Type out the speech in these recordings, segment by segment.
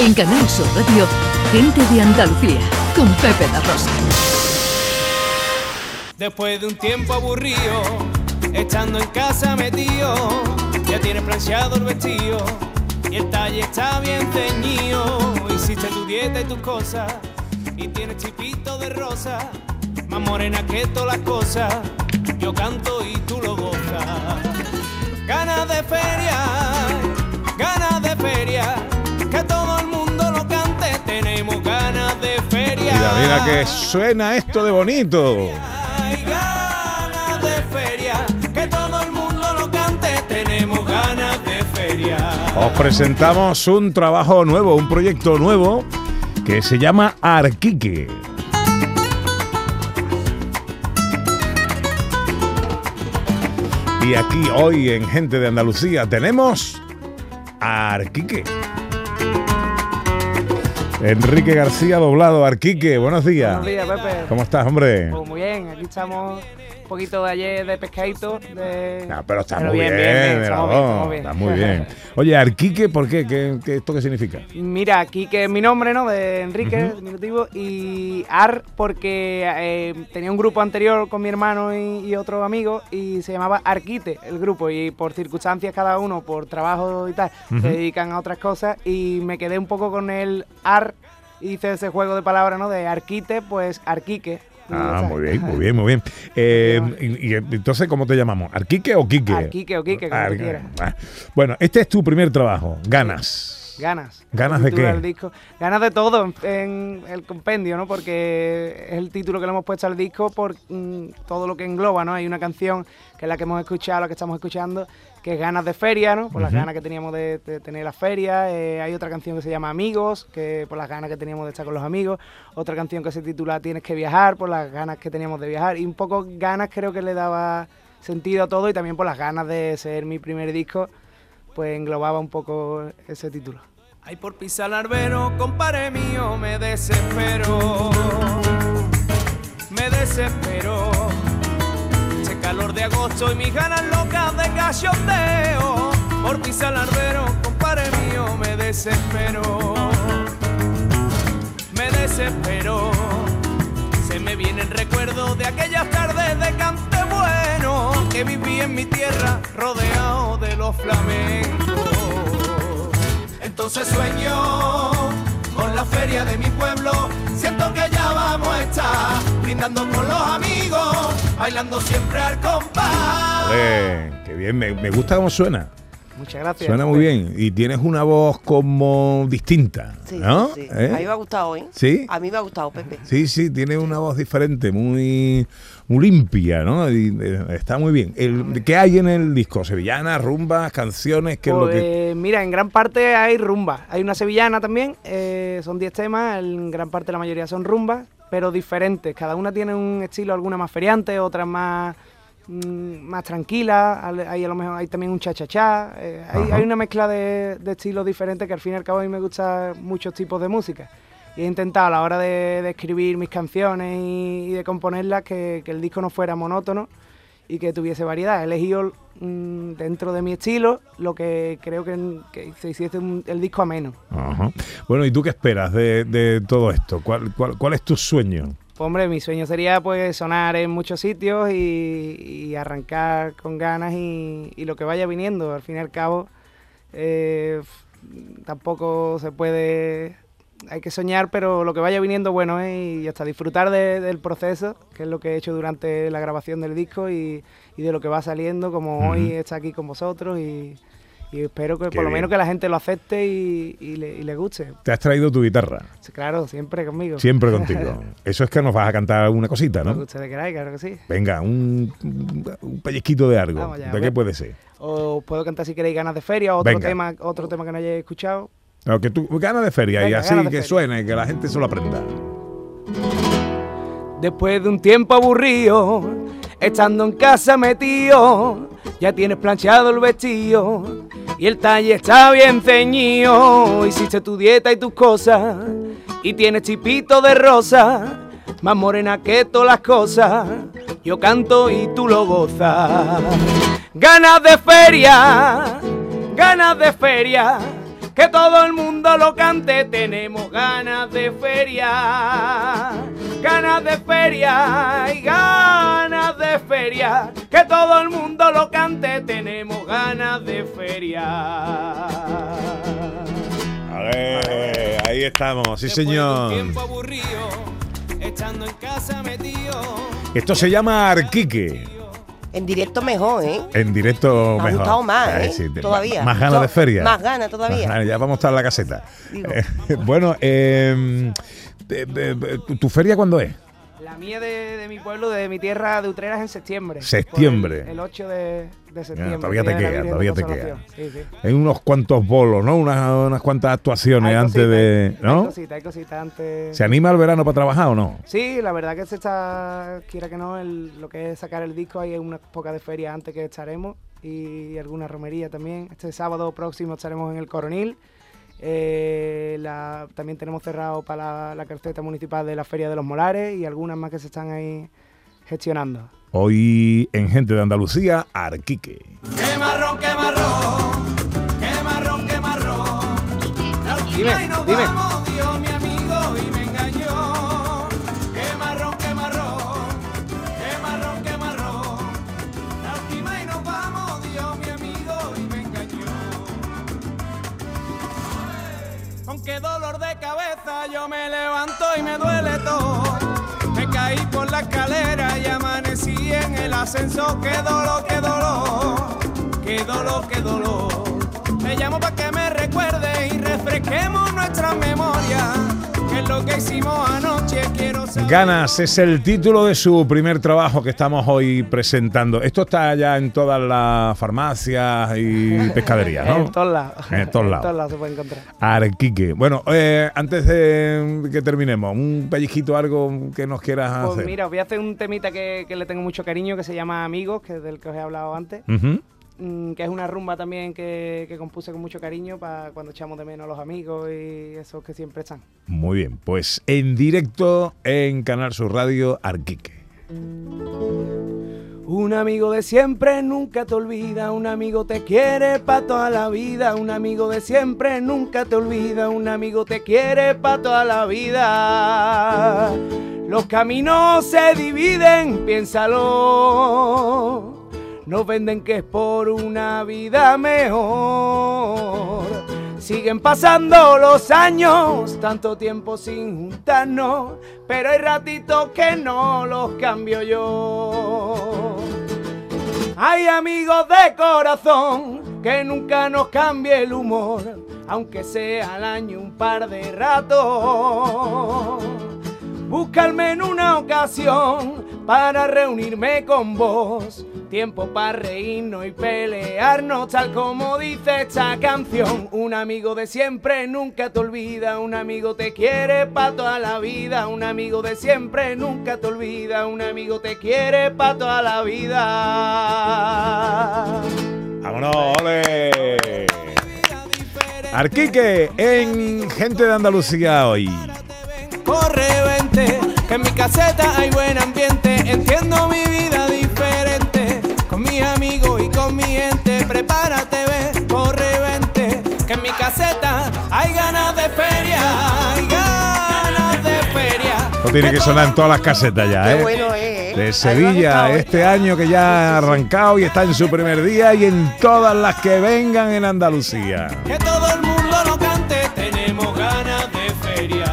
En Canal Sur Radio, Gente de Andalucía, con Pepe La Rosa. Después de un tiempo aburrido, estando en casa metido, ya tienes planchado el vestido y el talle está bien ceñido. Hiciste tu dieta y tus cosas y tienes chipito de rosa, más morena que todas las cosas. Yo canto y tú lo gozas. Ganas de feria, ganas de feria, Mira, mira que suena esto de bonito. Os presentamos un trabajo nuevo, un proyecto nuevo que se llama Arquique. Y aquí hoy en Gente de Andalucía tenemos a Arquique. Enrique García doblado, Arquique, buenos días. Buenos días, Pepe. ¿Cómo estás, hombre? Pues muy bien, aquí estamos poquito de ayer de pescadito. De... No, pero está Pero muy bien, bien, bien, bien, bien. Está muy bien. Oye, Arquique, ¿por qué? ¿Qué, qué- esto qué significa? Mira, aquí que es mi nombre, ¿no? De Enrique, diminutivo, y AR porque eh, tenía un grupo anterior con mi hermano y, y otro amigo y se llamaba Arquite el grupo y por circunstancias cada uno, por trabajo y tal, se dedican a otras cosas y me quedé un poco con el AR, hice ese juego de palabras, ¿no? De Arquite, pues Arquique. Ah, muy bien, muy bien, muy bien. Eh, y, y entonces, ¿cómo te llamamos? ¿Arquique o Quique? Arquique o Quique, como Ar- tú quieras. Ah, Bueno, este es tu primer trabajo, Ganas. Ganas. ¿Ganas de qué? disco. Ganas de todo en, en el compendio, ¿no? Porque es el título que le hemos puesto al disco por mm, todo lo que engloba, ¿no? Hay una canción que es la que hemos escuchado, la que estamos escuchando, que es Ganas de Feria, ¿no? Por las ganas que teníamos de, de tener la feria. Eh, hay otra canción que se llama Amigos, que por las ganas que teníamos de estar con los amigos. Otra canción que se titula Tienes que viajar, por las ganas que teníamos de viajar. Y un poco ganas creo que le daba sentido a todo y también por las ganas de ser mi primer disco, pues englobaba un poco ese título. Ay, por pisar albero, compadre mío, me desespero. Me desespero. Ese calor de agosto y mis ganas locas de cachondeo. Por pisar albero, compadre mío, me desespero. Me desespero. Se me viene el recuerdo de aquellas tardes de cante que viví en mi tierra rodeado de los flamencos. Entonces sueño con la feria de mi pueblo. Siento que ya vamos a estar brindando con los amigos, bailando siempre al compás. Joder, qué bien, me, me gusta cómo suena. Muchas gracias. Suena muy bien. Y tienes una voz como distinta, Sí, ¿no? sí. ¿Eh? A mí me ha gustado, ¿eh? ¿Sí? A mí me ha gustado, Pepe. Sí, sí, tiene una voz diferente, muy, muy limpia, ¿no? Y, eh, está muy bien. El, ¿Qué hay en el disco? ¿Sevillanas, rumbas, canciones? ¿Qué es lo que...? Pues, Mira, en gran parte hay rumba. Hay una sevillana también, eh, son 10 temas, en gran parte la mayoría son rumbas, pero diferentes. Cada una tiene un estilo, alguna más feriante, otras más más tranquila, hay a lo mejor hay también un cha-cha-cha, eh, hay, hay una mezcla de, de estilos diferentes que al fin y al cabo a mí me gustan muchos tipos de música. Y he intentado a la hora de, de escribir mis canciones y, y de componerlas que, que el disco no fuera monótono y que tuviese variedad. He elegido mm, dentro de mi estilo lo que creo que, que se hiciese un- el disco ameno. Ajá. Bueno, ¿y tú qué esperas de, de todo esto? ¿Cuál, cuál, cuál es tu sueño? Pues, hombre, mi sueño sería pues sonar en muchos sitios y, y arrancar con ganas y, y lo que vaya viniendo. Al fin y al cabo, eh, tampoco se puede... Hay que soñar, pero lo que vaya viniendo, bueno, es y hasta disfrutar de- del proceso, que es lo que he hecho durante la grabación del disco y, y de lo que va saliendo, como hoy está aquí con vosotros y, y espero que Qué por lo bien. menos que la gente lo acepte y, y le, y le guste. ¿Te has traído tu guitarra? Claro, siempre conmigo. Siempre contigo. Eso es que nos vas a cantar alguna cosita, ¿no? ustedes queráis, claro que sí. Venga, un, un pellizquito de algo. ¿De qué puede ser? O puedo cantar si queréis ganas de feria, otro Venga. tema, otro tema que no hayáis escuchado. No, que tú, ganas de feria y así de que suene, que la gente se lo aprenda. Después de un tiempo aburrido, estando en casa metido, ya tienes planchado el vestido y el talle está bien ceñido. Hiciste tu dieta y tus cosas y tienes chipito de rosa, más morena que todas las cosas. Yo canto y tú lo gozas. Ganas de feria, ganas de feria, que todo el mundo lo cante, tenemos ganas de feria, ganas de feria y ganas de feria, que todo el mundo lo cante, tenemos ganas de feria. A ver, ahí estamos, sí señor. tiempo aburrido, estando en casa metido. Esto se llama Arquique. En directo mejor, ¿eh? En directo Me ha mejor. gustado más, ¿eh? sí, te- Todavía. Más ganas de feria. más ganas todavía. Más ganas, ya vamos a estar en la caseta. Digo. Eh, bueno, eh, ¿tu, tu feria cuándo es? La mía de, de mi pueblo, de mi tierra de Utrera es en septiembre. Septiembre. El, el 8 de, de septiembre. todavía te queda, todavía te Consolación. Sí, sí. Hay unos cuantos bolos, ¿no? Unas, unas cuantas actuaciones Hay antes de. Hay ¿No? cositas, hay cositas antes. ¿Se anima el verano para trabajar o no? Sí, la verdad que se está, quiera que no, el- lo que es sacar el disco, hay unas pocas de ferias antes que estaremos y alguna romería también. Este sábado próximo estaremos en el Coronil. Eh, la- también tenemos cerrado para la, la carceta municipal de la Feria de los Molares y algunas más que se están ahí gestionando. Hoy en Gente de Andalucía, Arquique. Qué marrón, qué marrón, qué marrón, qué marrón. Dime, dime. Y me duele todo. Me caí por la escalera y amanecí en el ascenso. Qué dolor, qué dolor, qué dolor, qué dolor. Te llamo para que me recuerde y refresquemos nuestras memorias. Que es lo que hicimos anoche, quiero saber. Ganas es el título de su primer trabajo que estamos hoy presentando. Esto está ya en todas las farmacias y pescaderías, ¿no? En todos lados. En todos lados. En todos lados se puede encontrar. Arquique. Bueno, eh, antes de que terminemos, un pellizquito, algo que nos quieras Pues hacer. mira, os voy a hacer un temita que, que le tengo mucho cariño, que se llama Amigos, que es del que os he hablado antes. Mm, que es una rumba también que, que compuse con mucho cariño para cuando echamos de menos a los amigos y esos que siempre están. Muy bien, pues en directo en Canal Sur Radio, Arquique. Un amigo de siempre nunca te olvida, un amigo te quiere para toda la vida, un amigo de siempre nunca te olvida, un amigo te quiere para toda la vida. Los caminos se dividen, piénsalo. Nos venden que es por una vida mejor. Siguen pasando los años, tanto tiempo sin juntarnos, pero hay ratitos que no los cambio yo. Hay amigos de corazón que nunca nos cambie el humor, aunque sea al año un par de ratos. Búscame en una ocasión para reunirme con vos. Tiempo para reírnos y pelearnos, tal como dice esta canción. Un amigo de siempre nunca te olvida, un amigo te quiere para toda la vida. Un amigo de siempre nunca te olvida, un amigo te quiere para toda la vida. ¡Vámonos, ole! Arquique en Gente de Andalucía hoy. Corre, vente, que en mi caseta hay buen ambiente. Entiendo mi caseta hay ganas de feria. Hay ganas de feria. Esto tiene que sonar en todas las casetas ya, Qué ¿eh? bueno ¿eh? De Sevilla, este año que ya ha arrancado y está en su primer día y en todas las que vengan en Andalucía. Que todo el mundo lo cante. Tenemos ganas de feria.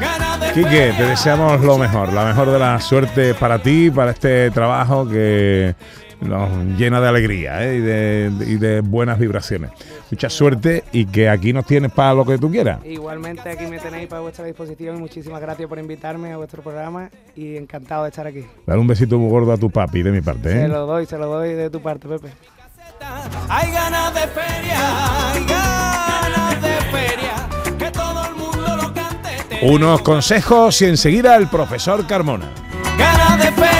Ganas de Quique, feria. te deseamos lo mejor, la mejor de la suerte para ti, para este trabajo que nos llena de alegría ¿eh? y, de, y de buenas vibraciones. Mucha suerte y que aquí nos tienes para lo que tú quieras. Igualmente aquí me tenéis para vuestra disposición y muchísimas gracias por invitarme a vuestro programa y encantado de estar aquí. Dale un besito muy gordo a tu papi de mi parte. Se ¿eh? lo doy, se lo doy de tu parte, Pepe. Hay ganas de feria, hay ganas de feria, que todo el mundo lo cante. Unos consejos y enseguida el profesor Carmona. Ganas de feria,